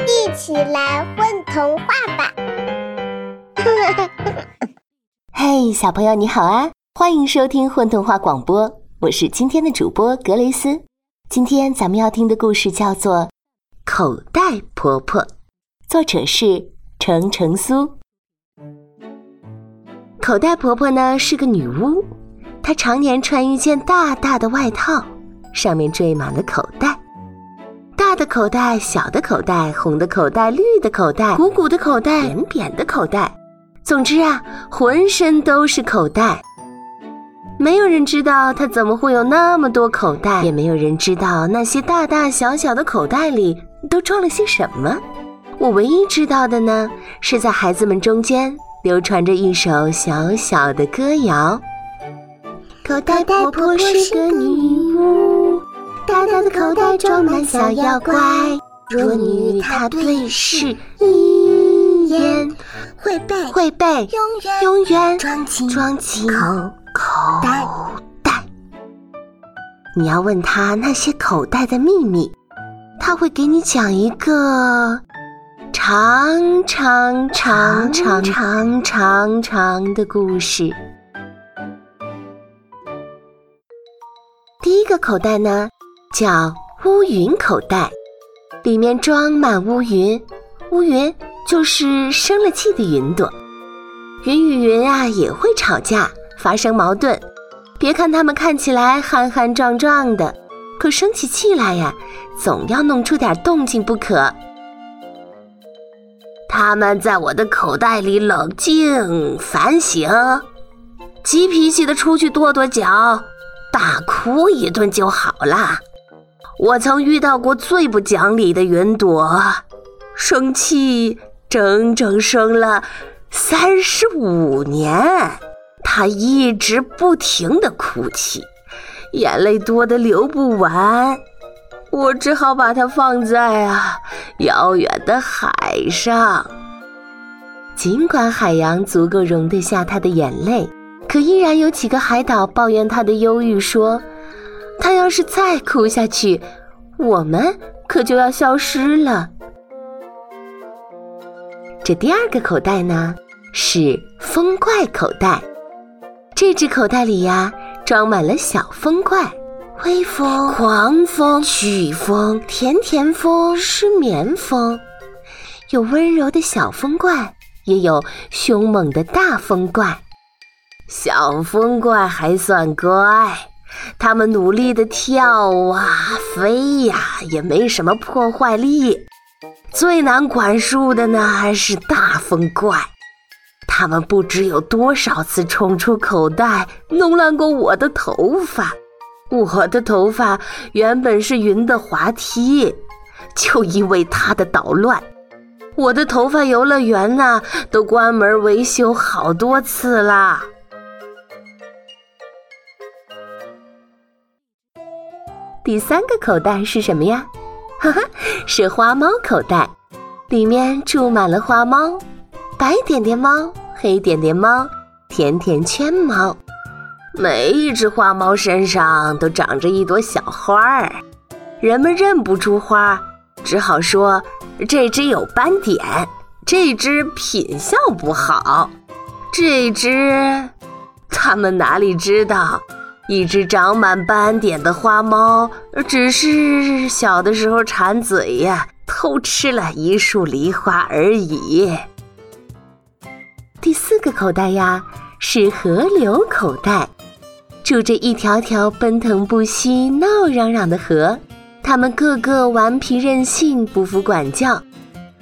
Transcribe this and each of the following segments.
一起来混童话吧！嘿，小朋友你好啊，欢迎收听混童话广播，我是今天的主播格雷斯。今天咱们要听的故事叫做《口袋婆婆》，作者是程程苏。口袋婆婆呢是个女巫，她常年穿一件大大的外套，上面缀满了口袋。口袋、小的口袋、红的口袋、绿的口袋、鼓鼓的口袋、扁扁的口袋，总之啊，浑身都是口袋。没有人知道他怎么会有那么多口袋，也没有人知道那些大大小小的口袋里都装了些什么。我唯一知道的呢，是在孩子们中间流传着一首小小的歌谣：口袋婆婆是个女巫。大大的口袋装满小妖怪，若你与他对视一眼，会被会被永远永远装进装进口口袋袋。你要问他那些口袋的秘密，他会给你讲一个长长长长长长长的故事。第一个口袋呢？叫乌云口袋，里面装满乌云，乌云就是生了气的云朵。云与云啊也会吵架，发生矛盾。别看它们看起来憨憨壮壮的，可生起气来呀，总要弄出点动静不可。他们在我的口袋里冷静反省，急脾气的出去跺跺脚，大哭一顿就好了。我曾遇到过最不讲理的云朵，生气整整生了三十五年，它一直不停的哭泣，眼泪多得流不完，我只好把它放在啊遥远的海上。尽管海洋足够容得下它的眼泪，可依然有几个海岛抱怨它的忧郁，说。他要是再哭下去，我们可就要消失了。这第二个口袋呢，是风怪口袋。这只口袋里呀，装满了小风怪：微风、狂风、飓风、甜甜风、失眠风。有温柔的小风怪，也有凶猛的大风怪。小风怪还算乖。他们努力地跳啊飞呀，也没什么破坏力。最难管束的呢是大风怪，他们不知有多少次冲出口袋，弄乱过我的头发。我的头发原本是云的滑梯，就因为它的捣乱，我的头发游乐园呢都关门维修好多次啦。第三个口袋是什么呀？哈哈，是花猫口袋，里面住满了花猫，白点点猫、黑点点猫、甜甜圈猫。每一只花猫身上都长着一朵小花儿，人们认不出花，只好说这只有斑点，这只品相不好，这只……他们哪里知道？一只长满斑点的花猫，只是小的时候馋嘴呀，偷吃了一束梨花而已。第四个口袋呀，是河流口袋，住着一条条奔腾不息、闹嚷嚷的河，它们个个顽皮任性，不服管教，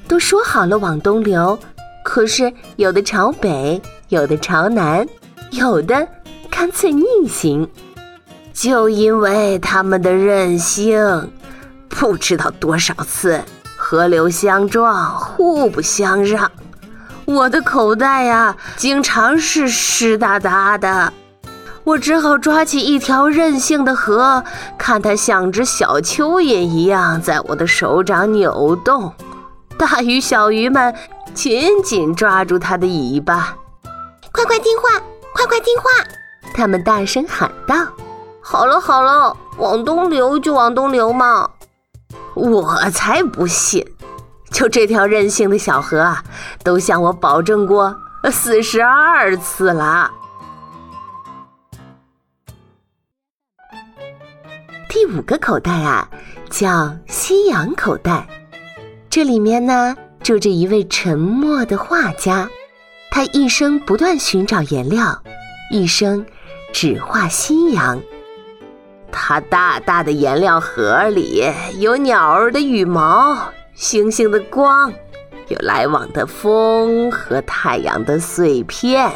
都说好了往东流，可是有的朝北，有的朝南，有的。干脆逆行，就因为他们的任性，不知道多少次河流相撞，互不相让。我的口袋呀，经常是湿哒哒的，我只好抓起一条任性的河，看它像只小蚯蚓一样在我的手掌扭动。大鱼小鱼们紧紧抓住它的尾巴，快快听话，快快听话。他们大声喊道：“好了好了，往东流就往东流嘛！”我才不信！就这条任性的小河啊，都向我保证过四十二次了。第五个口袋啊，叫西洋口袋。这里面呢，住着一位沉默的画家，他一生不断寻找颜料，一生只画夕阳。他大大的颜料盒里有鸟儿的羽毛、星星的光，有来往的风和太阳的碎片。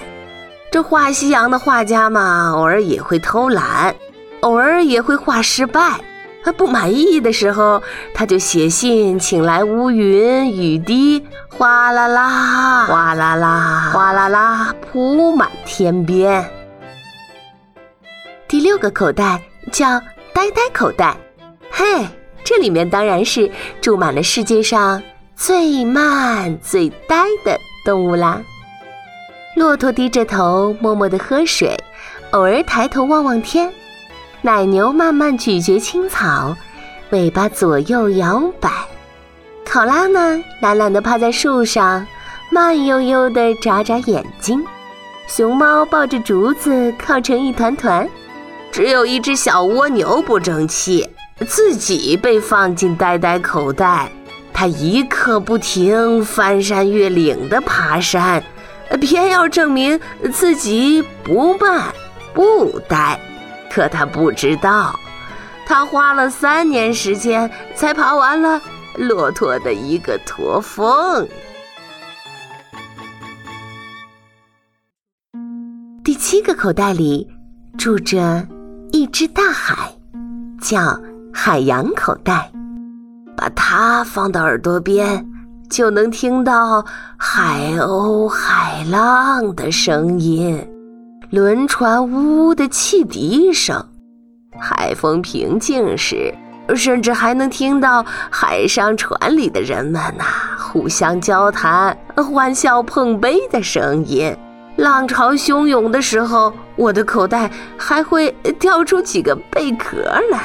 这画夕阳的画家嘛，偶尔也会偷懒，偶尔也会画失败。他不满意的时候，他就写信请来乌云、雨滴，哗啦啦，哗啦啦，哗啦啦，铺满天边。第六个口袋。叫呆呆口袋，嘿，这里面当然是住满了世界上最慢最呆的动物啦。骆驼低着头默默地喝水，偶尔抬头望望天；奶牛慢慢咀嚼青草，尾巴左右摇摆；考拉呢，懒懒地趴在树上，慢悠悠地眨眨眼睛；熊猫抱着竹子靠成一团团。只有一只小蜗牛不争气，自己被放进呆呆口袋。它一刻不停翻山越岭的爬山，偏要证明自己不慢不呆。可它不知道，它花了三年时间才爬完了骆驼的一个驼峰。第七个口袋里住着。一只大海，叫海洋口袋，把它放到耳朵边，就能听到海鸥、海浪的声音，轮船呜呜的汽笛声。海风平静时，甚至还能听到海上船里的人们呐互相交谈、欢笑碰杯的声音。浪潮汹涌的时候，我的口袋还会掉出几个贝壳来。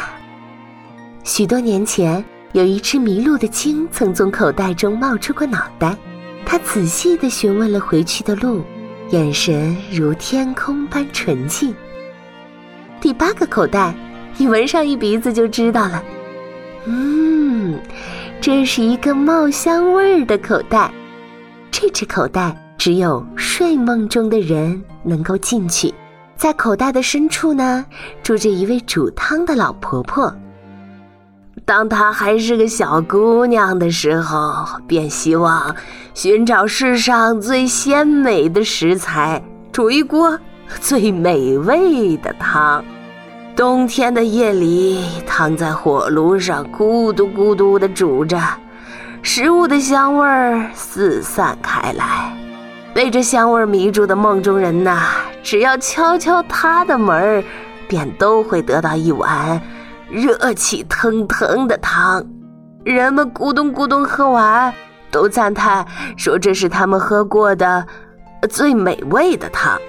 许多年前，有一只迷路的鲸曾从口袋中冒出过脑袋，它仔细地询问了回去的路，眼神如天空般纯净。第八个口袋，你闻上一鼻子就知道了。嗯，这是一个冒香味儿的口袋。这只口袋。只有睡梦中的人能够进去，在口袋的深处呢，住着一位煮汤的老婆婆。当她还是个小姑娘的时候，便希望寻找世上最鲜美的食材，煮一锅最美味的汤。冬天的夜里，躺在火炉上，咕嘟咕嘟地煮着，食物的香味儿四散开来。被这香味迷住的梦中人呐，只要敲敲他的门儿，便都会得到一碗热气腾腾的汤。人们咕咚咕咚喝完，都赞叹说这是他们喝过的最美味的汤。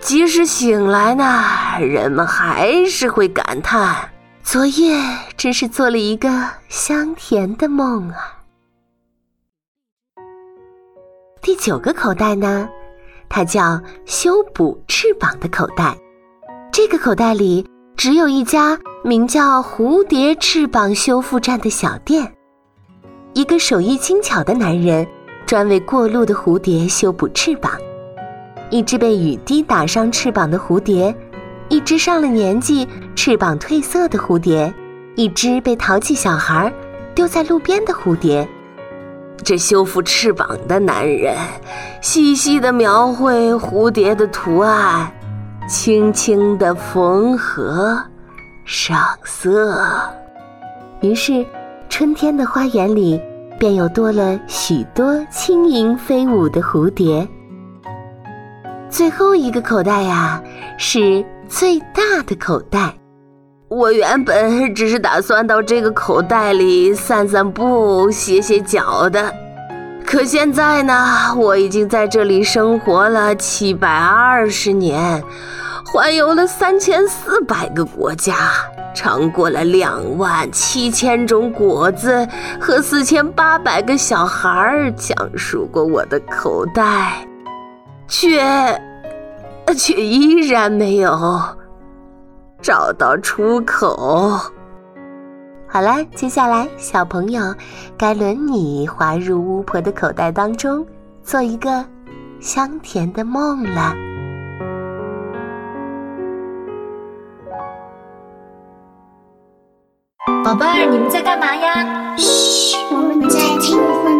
即使醒来呢，人们还是会感叹：昨夜真是做了一个香甜的梦啊。第九个口袋呢，它叫修补翅膀的口袋。这个口袋里只有一家名叫“蝴蝶翅膀修复站”的小店。一个手艺精巧的男人专为过路的蝴蝶修补翅膀。一只被雨滴打伤翅膀的蝴蝶，一只上了年纪翅膀褪色的蝴蝶，一只被淘气小孩丢在路边的蝴蝶。这修复翅膀的男人，细细的描绘蝴蝶的图案，轻轻的缝合、上色。于是，春天的花园里便又多了许多轻盈飞舞的蝴蝶。最后一个口袋呀，是最大的口袋。我原本只是打算到这个口袋里散散步、歇歇脚的，可现在呢，我已经在这里生活了七百二十年，环游了三千四百个国家，尝过了两万七千种果子，和四千八百个小孩儿讲述过我的口袋，却，却依然没有。找到出口。好了，接下来小朋友该轮你滑入巫婆的口袋当中，做一个香甜的梦了。宝贝儿，你们在干嘛呀？嘘，我们在听。